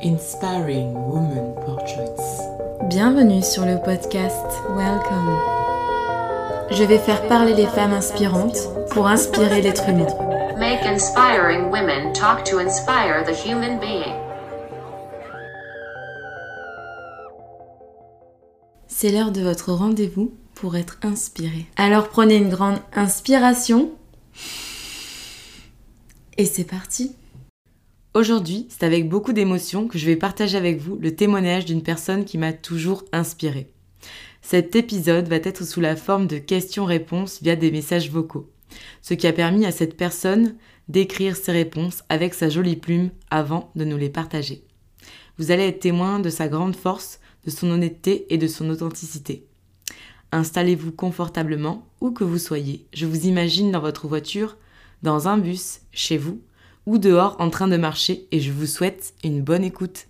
Inspiring Woman Portraits. Bienvenue sur le podcast Welcome. Je vais faire parler les femmes inspirantes pour inspirer l'être humain. Make inspiring women talk to inspire the human being. C'est l'heure de votre rendez-vous pour être inspiré. Alors prenez une grande inspiration. Et c'est parti. Aujourd'hui, c'est avec beaucoup d'émotion que je vais partager avec vous le témoignage d'une personne qui m'a toujours inspiré. Cet épisode va être sous la forme de questions-réponses via des messages vocaux, ce qui a permis à cette personne d'écrire ses réponses avec sa jolie plume avant de nous les partager. Vous allez être témoin de sa grande force, de son honnêteté et de son authenticité. Installez-vous confortablement où que vous soyez. Je vous imagine dans votre voiture, dans un bus, chez vous ou dehors en train de marcher et je vous souhaite une bonne écoute.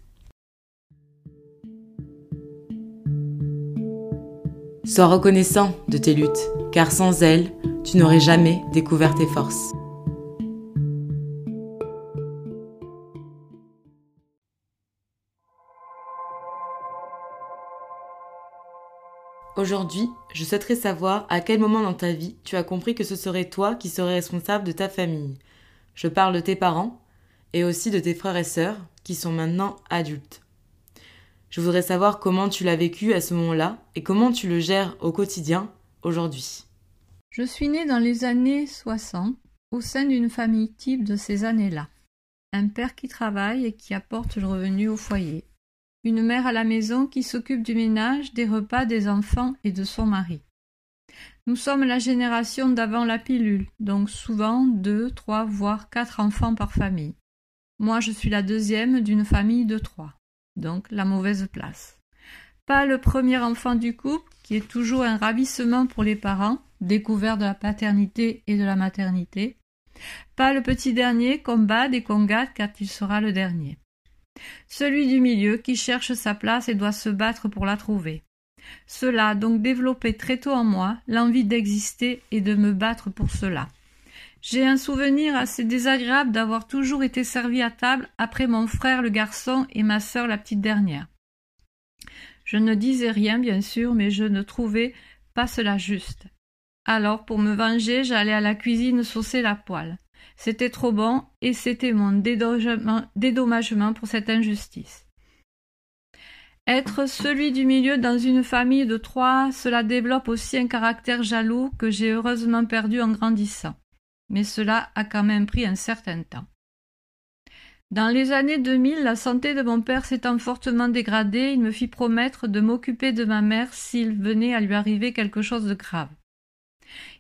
Sois reconnaissant de tes luttes, car sans elles, tu n'aurais jamais découvert tes forces. Aujourd'hui, je souhaiterais savoir à quel moment dans ta vie tu as compris que ce serait toi qui serais responsable de ta famille. Je parle de tes parents et aussi de tes frères et sœurs qui sont maintenant adultes. Je voudrais savoir comment tu l'as vécu à ce moment-là et comment tu le gères au quotidien aujourd'hui. Je suis née dans les années 60 au sein d'une famille type de ces années-là. Un père qui travaille et qui apporte le revenu au foyer. Une mère à la maison qui s'occupe du ménage, des repas des enfants et de son mari. Nous sommes la génération d'avant la pilule, donc souvent deux, trois, voire quatre enfants par famille. Moi je suis la deuxième d'une famille de trois, donc la mauvaise place. Pas le premier enfant du couple, qui est toujours un ravissement pour les parents, découvert de la paternité et de la maternité. Pas le petit dernier qu'on bade et qu'on gâte car il sera le dernier. Celui du milieu qui cherche sa place et doit se battre pour la trouver. Cela a donc développé très tôt en moi l'envie d'exister et de me battre pour cela. J'ai un souvenir assez désagréable d'avoir toujours été servi à table après mon frère le garçon et ma sœur la petite dernière. Je ne disais rien, bien sûr, mais je ne trouvais pas cela juste. Alors, pour me venger, j'allais à la cuisine saucer la poêle. C'était trop bon et c'était mon dédommagement pour cette injustice. Être celui du milieu dans une famille de trois, cela développe aussi un caractère jaloux que j'ai heureusement perdu en grandissant. Mais cela a quand même pris un certain temps. Dans les années 2000, la santé de mon père s'étant fortement dégradée, il me fit promettre de m'occuper de ma mère s'il venait à lui arriver quelque chose de grave.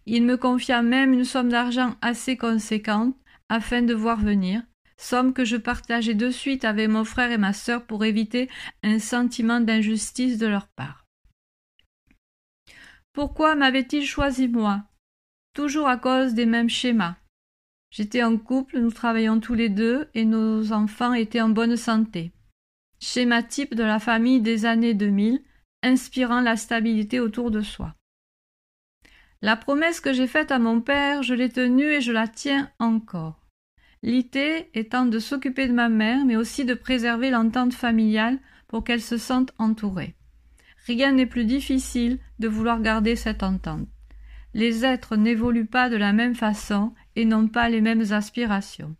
Il me confia même une somme d'argent assez conséquente afin de voir venir, somme que je partageais de suite avec mon frère et ma sœur pour éviter un sentiment d'injustice de leur part. Pourquoi m'avait-il choisi moi? Toujours à cause des mêmes schémas. J'étais en couple, nous travaillions tous les deux et nos enfants étaient en bonne santé. Schéma type de la famille des années 2000, inspirant la stabilité autour de soi. La promesse que j'ai faite à mon père, je l'ai tenue et je la tiens encore. L'idée étant de s'occuper de ma mère, mais aussi de préserver l'entente familiale pour qu'elle se sente entourée. Rien n'est plus difficile de vouloir garder cette entente. Les êtres n'évoluent pas de la même façon et n'ont pas les mêmes aspirations.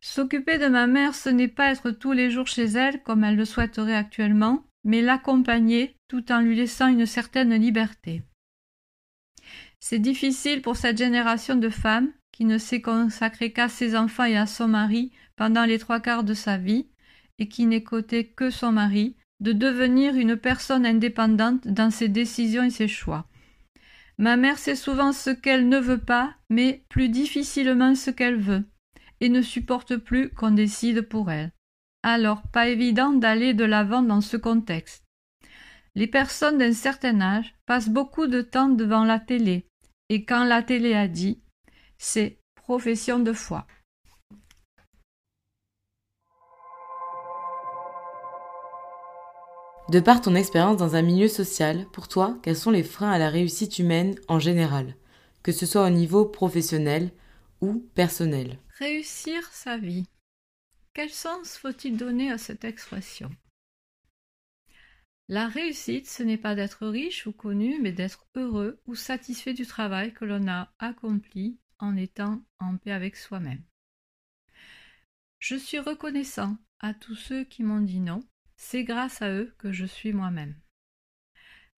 S'occuper de ma mère, ce n'est pas être tous les jours chez elle comme elle le souhaiterait actuellement, mais l'accompagner tout en lui laissant une certaine liberté. C'est difficile pour cette génération de femmes, qui ne s'est consacrée qu'à ses enfants et à son mari pendant les trois quarts de sa vie, et qui n'écoutait que son mari, de devenir une personne indépendante dans ses décisions et ses choix. Ma mère sait souvent ce qu'elle ne veut pas, mais plus difficilement ce qu'elle veut, et ne supporte plus qu'on décide pour elle. Alors, pas évident d'aller de l'avant dans ce contexte. Les personnes d'un certain âge passent beaucoup de temps devant la télé, et quand la télé a dit, c'est profession de foi. De par ton expérience dans un milieu social, pour toi, quels sont les freins à la réussite humaine en général, que ce soit au niveau professionnel ou personnel? Réussir sa vie. quel sens faut-il donner à cette expression? La réussite, ce n'est pas d'être riche ou connu, mais d'être heureux ou satisfait du travail que l'on a accompli en étant en paix avec soi-même. Je suis reconnaissant à tous ceux qui m'ont dit non, c'est grâce à eux que je suis moi-même.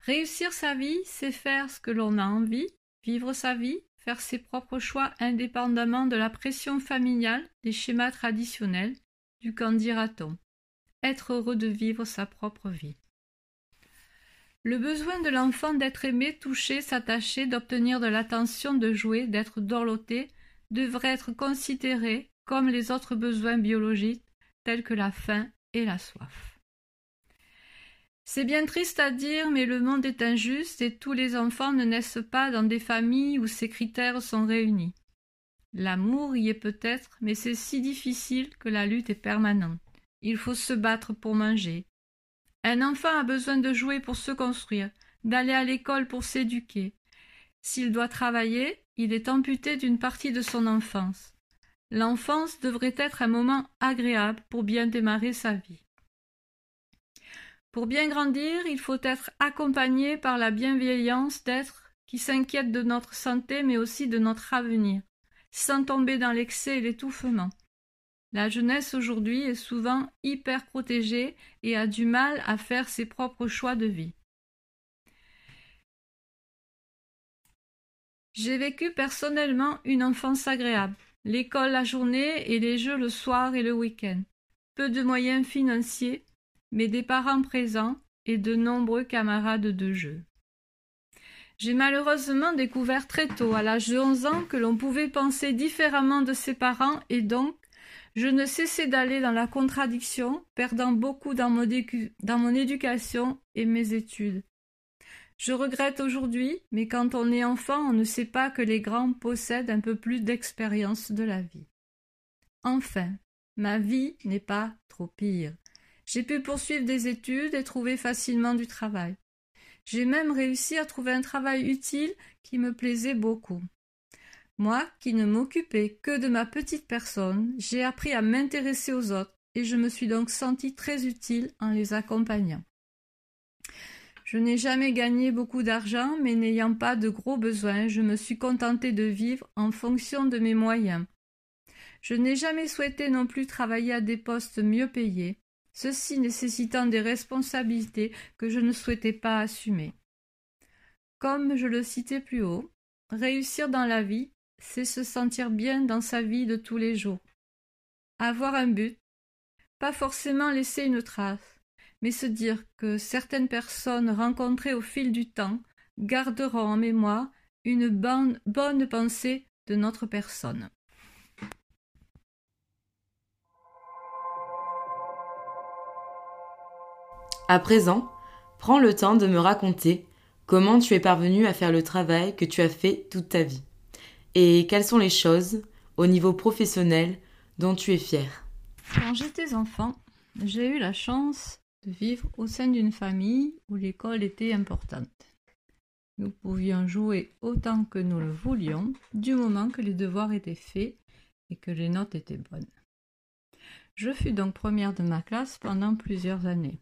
Réussir sa vie, c'est faire ce que l'on a envie, vivre sa vie, faire ses propres choix indépendamment de la pression familiale, des schémas traditionnels, du qu'en dira-t-on. Être heureux de vivre sa propre vie. Le besoin de l'enfant d'être aimé, touché, s'attacher, d'obtenir de l'attention, de jouer, d'être dorloté, devrait être considéré comme les autres besoins biologiques tels que la faim et la soif. C'est bien triste à dire, mais le monde est injuste et tous les enfants ne naissent pas dans des familles où ces critères sont réunis. L'amour y est peut-être, mais c'est si difficile que la lutte est permanente. Il faut se battre pour manger. Un enfant a besoin de jouer pour se construire, d'aller à l'école pour s'éduquer. S'il doit travailler, il est amputé d'une partie de son enfance. L'enfance devrait être un moment agréable pour bien démarrer sa vie. Pour bien grandir, il faut être accompagné par la bienveillance d'êtres qui s'inquiètent de notre santé mais aussi de notre avenir, sans tomber dans l'excès et l'étouffement. La jeunesse aujourd'hui est souvent hyper protégée et a du mal à faire ses propres choix de vie. J'ai vécu personnellement une enfance agréable, l'école la journée et les jeux le soir et le week-end. Peu de moyens financiers, mais des parents présents et de nombreux camarades de jeu. J'ai malheureusement découvert très tôt, à l'âge de onze ans, que l'on pouvait penser différemment de ses parents et donc je ne cessais d'aller dans la contradiction, perdant beaucoup dans mon, dans mon éducation et mes études. Je regrette aujourd'hui, mais quand on est enfant, on ne sait pas que les grands possèdent un peu plus d'expérience de la vie. Enfin, ma vie n'est pas trop pire. J'ai pu poursuivre des études et trouver facilement du travail. J'ai même réussi à trouver un travail utile qui me plaisait beaucoup. Moi, qui ne m'occupais que de ma petite personne, j'ai appris à m'intéresser aux autres et je me suis donc sentie très utile en les accompagnant. Je n'ai jamais gagné beaucoup d'argent, mais n'ayant pas de gros besoins, je me suis contentée de vivre en fonction de mes moyens. Je n'ai jamais souhaité non plus travailler à des postes mieux payés, ceci nécessitant des responsabilités que je ne souhaitais pas assumer. Comme je le citais plus haut, réussir dans la vie, c'est se sentir bien dans sa vie de tous les jours. Avoir un but, pas forcément laisser une trace, mais se dire que certaines personnes rencontrées au fil du temps garderont en mémoire une bonne, pensée de notre personne. À présent, prends le temps de me raconter comment tu es parvenu à faire le travail que tu as fait toute ta vie et quelles sont les choses, au niveau professionnel, dont tu es fière? Quand j'étais enfant, j'ai eu la chance de vivre au sein d'une famille où l'école était importante. Nous pouvions jouer autant que nous le voulions, du moment que les devoirs étaient faits et que les notes étaient bonnes. Je fus donc première de ma classe pendant plusieurs années.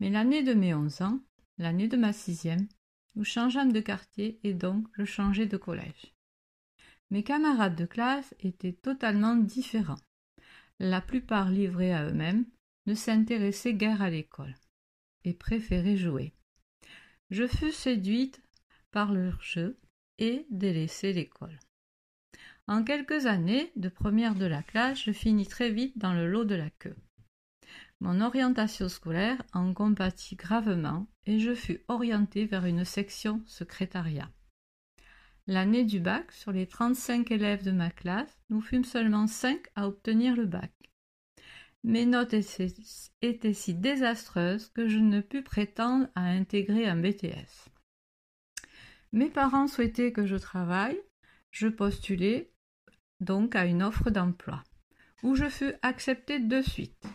Mais l'année de mes onze ans, l'année de ma sixième, nous changeâmes de quartier et donc je changeai de collège. Mes camarades de classe étaient totalement différents. La plupart livrés à eux-mêmes, ne s'intéressaient guère à l'école et préféraient jouer. Je fus séduite par leur jeu et délaissai l'école. En quelques années de première de la classe, je finis très vite dans le lot de la queue. Mon orientation scolaire en compatit gravement et je fus orientée vers une section secrétariat. L'année du bac, sur les 35 élèves de ma classe, nous fûmes seulement cinq à obtenir le bac. Mes notes étaient si désastreuses que je ne pus prétendre à intégrer un BTS. Mes parents souhaitaient que je travaille, je postulai donc à une offre d'emploi, où je fus acceptée de suite.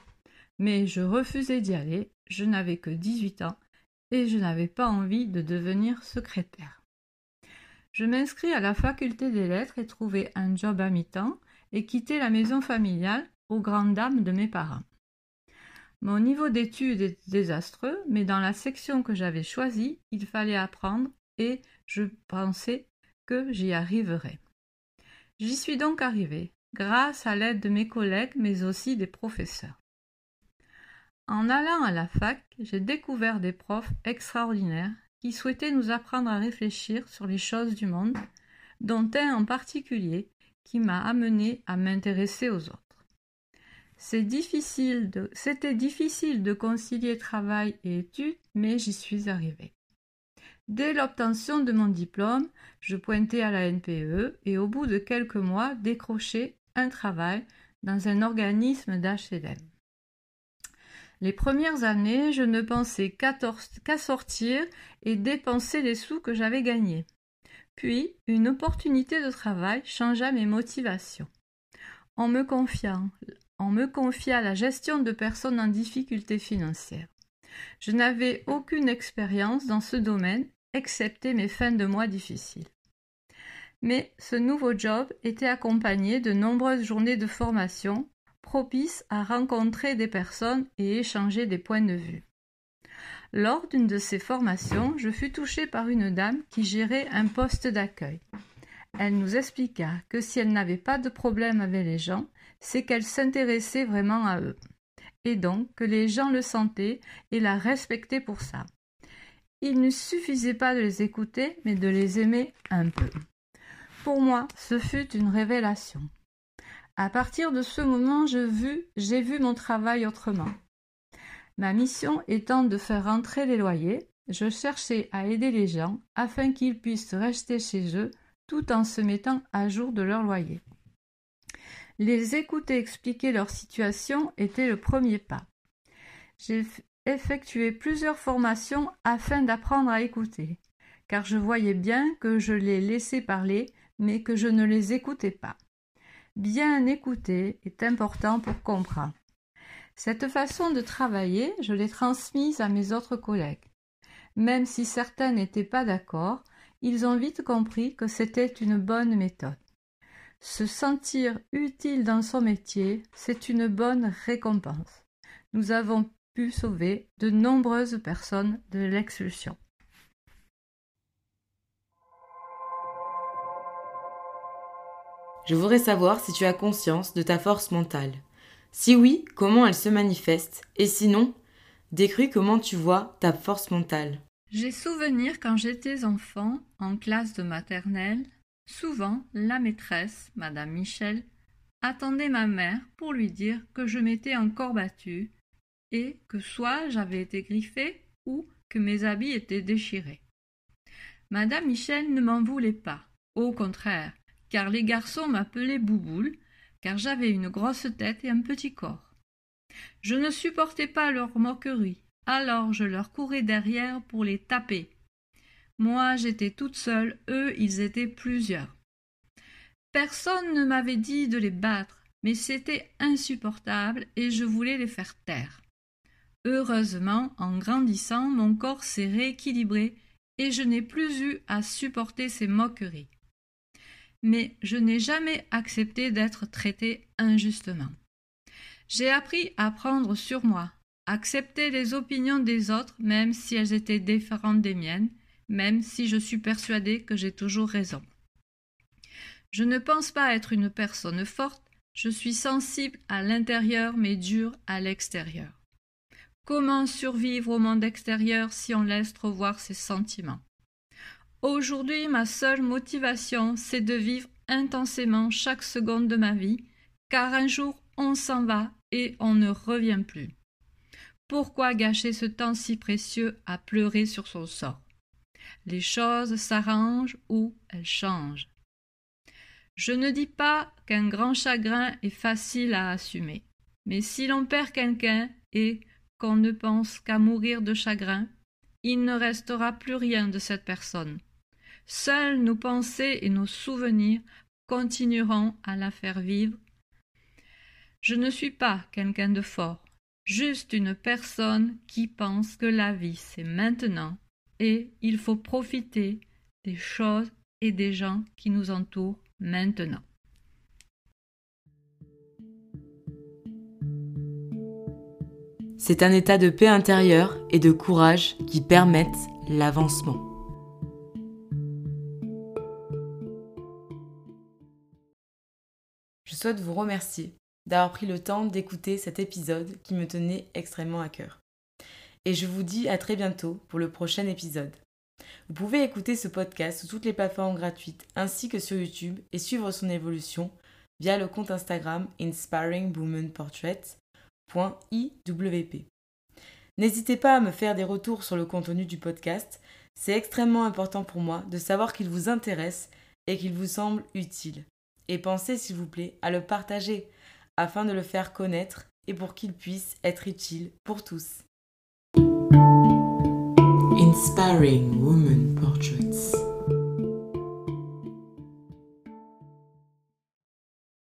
Mais je refusai d'y aller, je n'avais que 18 ans et je n'avais pas envie de devenir secrétaire. Je m'inscris à la faculté des lettres et trouvai un job à mi-temps et quittai la maison familiale aux grandes dames de mes parents. Mon niveau d'études est désastreux, mais dans la section que j'avais choisie, il fallait apprendre et je pensais que j'y arriverais. J'y suis donc arrivée, grâce à l'aide de mes collègues, mais aussi des professeurs. En allant à la fac, j'ai découvert des profs extraordinaires qui souhaitaient nous apprendre à réfléchir sur les choses du monde, dont un en particulier qui m'a amené à m'intéresser aux autres. C'était difficile, de, difficile de concilier travail et études, mais j'y suis arrivée. Dès l'obtention de mon diplôme, je pointais à la NPE et au bout de quelques mois décrochais un travail dans un organisme d'HLM. Les premières années, je ne pensais qu'à sortir et dépenser les sous que j'avais gagnés. Puis, une opportunité de travail changea mes motivations. On me confia la gestion de personnes en difficulté financière. Je n'avais aucune expérience dans ce domaine, excepté mes fins de mois difficiles. Mais ce nouveau job était accompagné de nombreuses journées de formation propices à rencontrer des personnes et échanger des points de vue. Lors d'une de ces formations, je fus touchée par une dame qui gérait un poste d'accueil. Elle nous expliqua que si elle n'avait pas de problème avec les gens, c'est qu'elle s'intéressait vraiment à eux et donc que les gens le sentaient et la respectaient pour ça. Il ne suffisait pas de les écouter, mais de les aimer un peu. Pour moi, ce fut une révélation. À partir de ce moment, j'ai vu, mon travail autrement. Ma mission étant de faire rentrer les loyers, je cherchais à aider les gens afin qu'ils puissent rester chez eux tout en se mettant à jour de leur loyer. Les écouter expliquer leur situation était le premier pas. J'ai effectué plusieurs formations afin d'apprendre à écouter, car je voyais bien que je les laissais parler, mais que je ne les écoutais pas. Bien écouter est important pour comprendre. Cette façon de travailler, je l'ai transmise à mes autres collègues. Même si certains n'étaient pas d'accord, ils ont vite compris que c'était une bonne méthode. Se sentir utile dans son métier, c'est une bonne récompense. Nous avons pu sauver de nombreuses personnes de l'expulsion. Je voudrais savoir si tu as conscience de ta force mentale. Si oui, comment elle se manifeste? Et sinon, décris comment tu vois ta force mentale. J'ai souvenir quand j'étais enfant, en classe de maternelle, Souvent, la maîtresse, madame Michel, attendait ma mère pour lui dire que je m'étais encore battue et que soit j'avais été griffée ou que mes habits étaient déchirés. Madame Michel ne m'en voulait pas, au contraire, car les garçons m'appelaient Bouboule, car j'avais une grosse tête et un petit corps. Je ne supportais pas leur moquerie, alors je leur courais derrière pour les taper, moi, j'étais toute seule, eux, ils étaient plusieurs. Personne ne m'avait dit de les battre, mais c'était insupportable et je voulais les faire taire. Heureusement, en grandissant, mon corps s'est rééquilibré et je n'ai plus eu à supporter ces moqueries. Mais je n'ai jamais accepté d'être traité injustement. J'ai appris à prendre sur moi, accepter les opinions des autres même si elles étaient différentes des miennes, même si je suis persuadée que j'ai toujours raison. Je ne pense pas être une personne forte, je suis sensible à l'intérieur mais dure à l'extérieur. Comment survivre au monde extérieur si on laisse revoir ses sentiments? Aujourd'hui, ma seule motivation, c'est de vivre intensément chaque seconde de ma vie, car un jour on s'en va et on ne revient plus. Pourquoi gâcher ce temps si précieux à pleurer sur son sort? Les choses s'arrangent ou elles changent. Je ne dis pas qu'un grand chagrin est facile à assumer, mais si l'on perd quelqu'un et qu'on ne pense qu'à mourir de chagrin, il ne restera plus rien de cette personne. Seules nos pensées et nos souvenirs continueront à la faire vivre. Je ne suis pas quelqu'un de fort, juste une personne qui pense que la vie c'est maintenant et il faut profiter des choses et des gens qui nous entourent maintenant. C'est un état de paix intérieure et de courage qui permettent l'avancement. Souhaite vous remercier d'avoir pris le temps d'écouter cet épisode qui me tenait extrêmement à cœur. Et je vous dis à très bientôt pour le prochain épisode. Vous pouvez écouter ce podcast sur toutes les plateformes gratuites ainsi que sur YouTube et suivre son évolution via le compte Instagram inspiringwomanportrait.iwp. N'hésitez pas à me faire des retours sur le contenu du podcast, c'est extrêmement important pour moi de savoir qu'il vous intéresse et qu'il vous semble utile. Et pensez s'il vous plaît à le partager afin de le faire connaître et pour qu'il puisse être utile pour tous. Inspiring Woman Portraits.